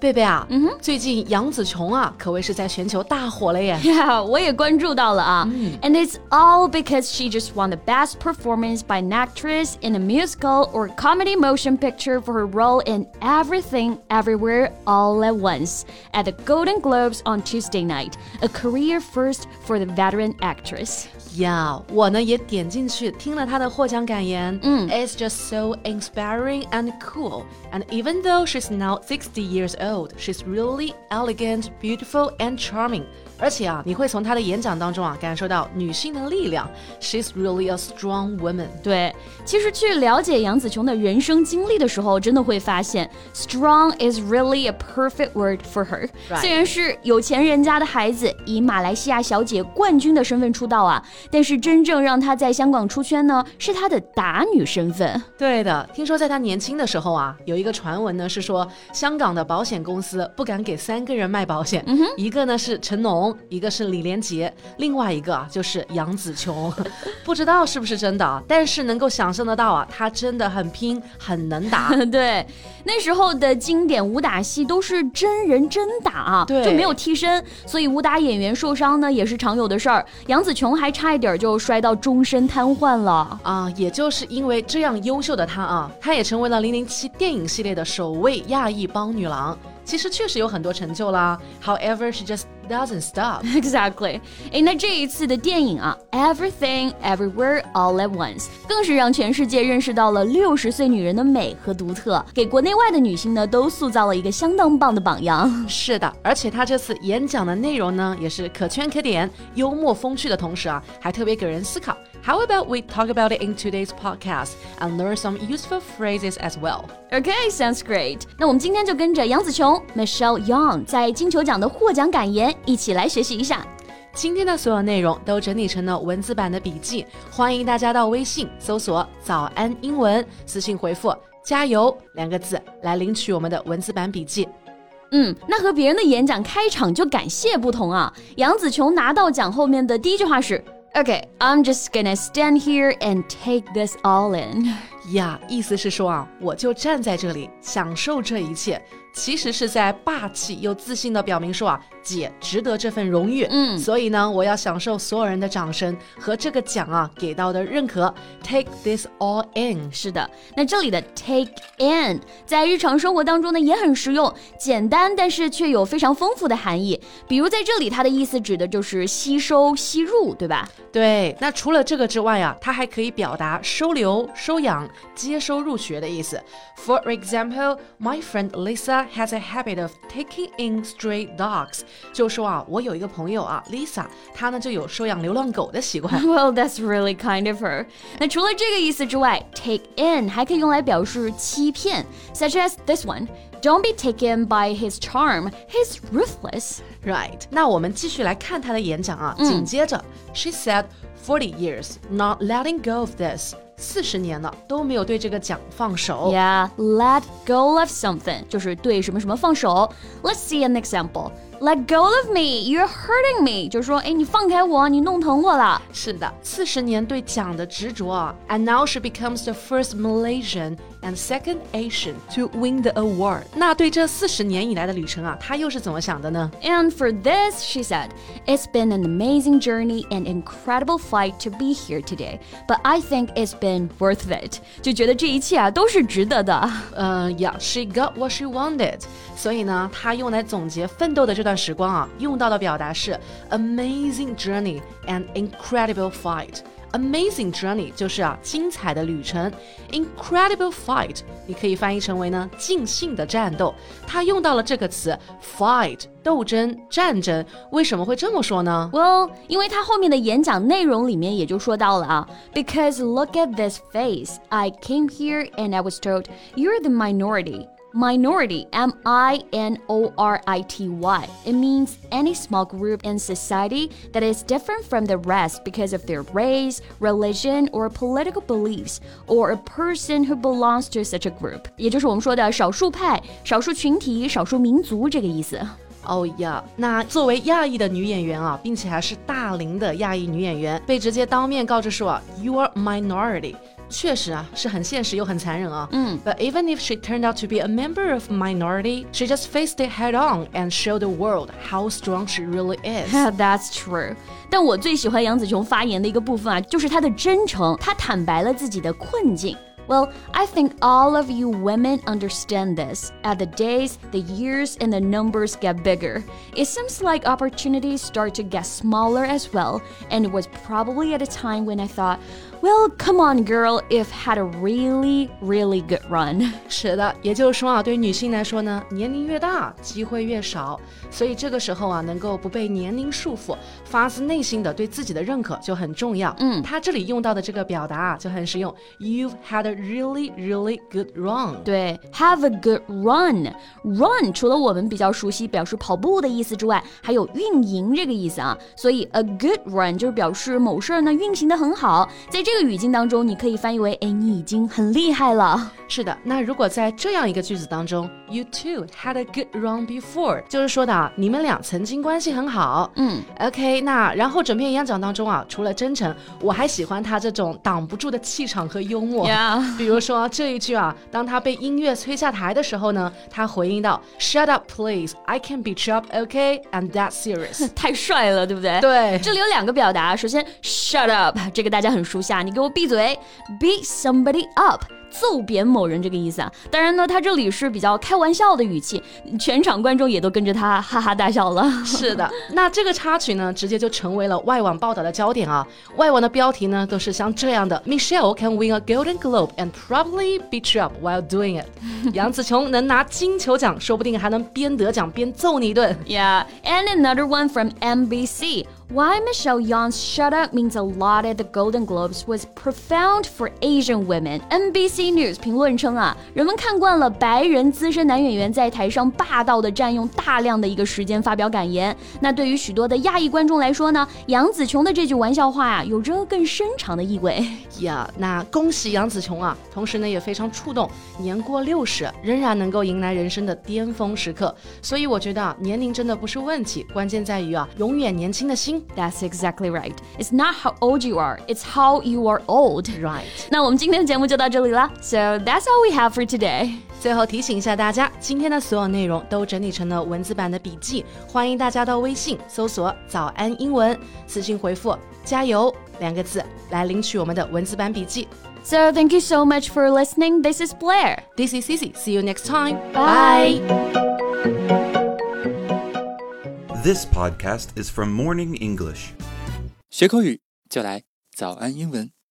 贝贝啊，嗯哼，最近杨紫琼啊，可谓是在全球大火了耶。Yeah，我也关注到了啊。And it's all because she just won the best performance by an actress in a musical or comedy motion picture for her role in Everything Everywhere All at Once at the Golden Globes on Tuesday night, a career first for the veteran actress. 呀，我呢也点进去听了她的获奖感言。嗯，It's just so inspiring and cool. And even though she's now 60 years old, she's really elegant, beautiful, and charming. 而且啊，你会从她的演讲当中啊感受到女性的力量。She's really a strong woman。对，其实去了解杨紫琼的人生经历的时候，真的会发现，strong is really a perfect word for her。虽然是有钱人家的孩子，以马来西亚小姐冠军的身份出道啊，但是真正让她在香港出圈呢，是她的打女身份。对的，听说在她年轻的时候啊，有一个传闻呢是说，香港的保险公司不敢给三个人卖保险，一个呢是成龙。一个是李连杰，另外一个啊就是杨紫琼，不知道是不是真的啊？但是能够想象得到啊，她真的很拼，很能打。对，那时候的经典武打戏都是真人真打啊，对，就没有替身，所以武打演员受伤呢也是常有的事儿。杨紫琼还差一点就摔到终身瘫痪了啊！也就是因为这样优秀的她啊，她也成为了零零七电影系列的首位亚裔帮女郎。其实确实有很多成就啦。However, she just doesn't stop. Exactly. 哎，那这一次的电影啊，Everything Everywhere All at Once，更是让全世界认识到了六十岁女人的美和独特，给国内外的女性呢都塑造了一个相当棒的榜样。是的，而且她这次演讲的内容呢，也是可圈可点，幽默风趣的同时啊，还特别给人思考。How about we talk about it in today's podcast and learn some useful phrases as well? Okay, sounds great. 那我们今天就跟着杨紫琼 Michelle Young 在金球奖的获奖感言一起来学习一下。今天的所有内容都整理成了文字版的笔记，欢迎大家到微信搜索“早安英文”，私信回复“加油”两个字来领取我们的文字版笔记。嗯，那和别人的演讲开场就感谢不同啊，杨紫琼拿到奖后面的第一句话是。Okay, I'm just gonna stand here and take this all in. 呀，意思是说啊，我就站在这里享受这一切。其实是在霸气又自信的表明说啊，姐值得这份荣誉，嗯，所以呢，我要享受所有人的掌声和这个奖啊给到的认可。Take this all in，是的，那这里的 take in 在日常生活当中呢也很实用，简单但是却有非常丰富的含义。比如在这里，它的意思指的就是吸收、吸入，对吧？对。那除了这个之外啊，它还可以表达收留、收养、接收入学的意思。For example, my friend Lisa. has a habit of taking in stray dogs，就说啊，我有一个朋友啊，Lisa，她呢就有收养流浪狗的习惯。Well, that's really kind of her。那除了这个意思之外，take in 还可以用来表示欺骗，such as this one。Don't be taken by his charm. He's ruthless. Right. 那我们继续来看他的演讲啊。紧接着，She said, "Forty years, not letting go of this." 四十年了都没有对这个奖放手。Yeah, let go of something 就是对什么什么放手。Let's see an example. Let go of me, you're hurting me，就是说，哎，你放开我，你弄疼我了。是的，四十年对奖的执着啊，and now she becomes the first Malaysian and second Asian to win the award。那对这四十年以来的旅程啊，她又是怎么想的呢？And for this, she said, "It's been an amazing journey and incredible fight to be here today, but I think it's been worth it." 就觉得这一切啊都是值得的。嗯，Yeah, she got what she wanted。 所以呢，她用来总结奋斗的这段时光啊，用到的表达是 amazing journey and incredible fight。 Amazing journey 就是啊精彩的旅程，incredible fight 你可以翻译成为呢尽兴的战斗。它用到了这个词 fight 斗争战争，为什么会这么说呢？Well，因为他后面的演讲内容里面也就说到了啊，Because look at this face, I came here and I was told you're the minority. Minority, M I N O R I T Y. It means any small group in society that is different from the rest because of their race, religion, or political beliefs, or a person who belongs to such a group. 也就是我们说的少数派、少数群体、少数民族这个意思。哦呀，那作为亚裔的女演员啊，并且还是大龄的亚裔女演员，被直接当面告知说，You are minority。 确实啊，是很现实又很残忍啊。嗯，But even if she turned out to be a member of minority, she just faced it head on and showed the world how strong she really is. That's true. 但我最喜欢杨紫琼发言的一个部分啊，就是她的真诚，她坦白了自己的困境。Well, I think all of you women understand this. As the days, the years, and the numbers get bigger, it seems like opportunities start to get smaller as well. And it was probably at a time when I thought, well, come on, girl, if had a really, really good run. 是的，也就是说啊，对于女性来说呢，年龄越大，机会越少，所以这个时候啊，能够不被年龄束缚，发自内心的对自己的认可就很重要。嗯，他这里用到的这个表达啊，就很实用。You've had a really, really good run。对，have a good run。run 除了我们比较熟悉表示跑步的意思之外，还有运营这个意思啊。所以 a good run 就是表示某事儿呢运行的很好，在这个 语境当中，你可以翻译为：哎，你已经很厉害了。是的，那如果在这样一个句子当中，You two had a good run before，就是说的啊，你们俩曾经关系很好。嗯，OK，那然后整篇演讲当中啊，除了真诚，我还喜欢他这种挡不住的气场和幽默。比如说这一句啊，当他被音乐催下台的时候呢，他回应道：“Shut up, please. I can be chop, OK, and that's serious。”太帅了，对不对？对，这里有两个表达，首先 “shut up”，这个大家很熟悉啊，你给我闭嘴，beat somebody up。 揍扁某人这个意思啊，当然呢，他这里是比较开玩笑的语气，全场观众也都跟着他哈哈大笑了。是的，那这个插曲呢，直接就成为了外网报道的焦点啊。外网的标题呢，都是像这样的：Michelle can win a Golden Globe and probably beat you up while doing it。杨紫琼能拿金球奖，说不定还能边得奖边揍你一顿。Yeah, and another one from NBC. Why Michelle Yeoh's "Shut Up" means a lot at the Golden Globes was profound for Asian women. NBC News 评论称啊，人们看惯了白人资深男演员在台上霸道的占用大量的一个时间发表感言。那对于许多的亚裔观众来说呢，杨紫琼的这句玩笑话呀、啊，有着更深长的意味。呀，那恭喜杨紫琼啊！同时呢，也非常触动，年过六十仍然能够迎来人生的巅峰时刻。所以我觉得啊，年龄真的不是问题，关键在于啊，永远年轻的心。That's exactly right. It's not how old you are, it's how you are old. Right. 那我们今天的节目就到这里 了。So that's all we have for today. 最后提醒一下大家，今天的所有内容都整理成了文字版的笔记，欢迎大家到微信搜索“早安英文”，私信回复“加油”两个字来领取我们的文字版笔记。 So thank you so much for listening. This is Blair. This is Cici. See you next time. Bye. This podcast is from Morning English. 学口语就来早安英文。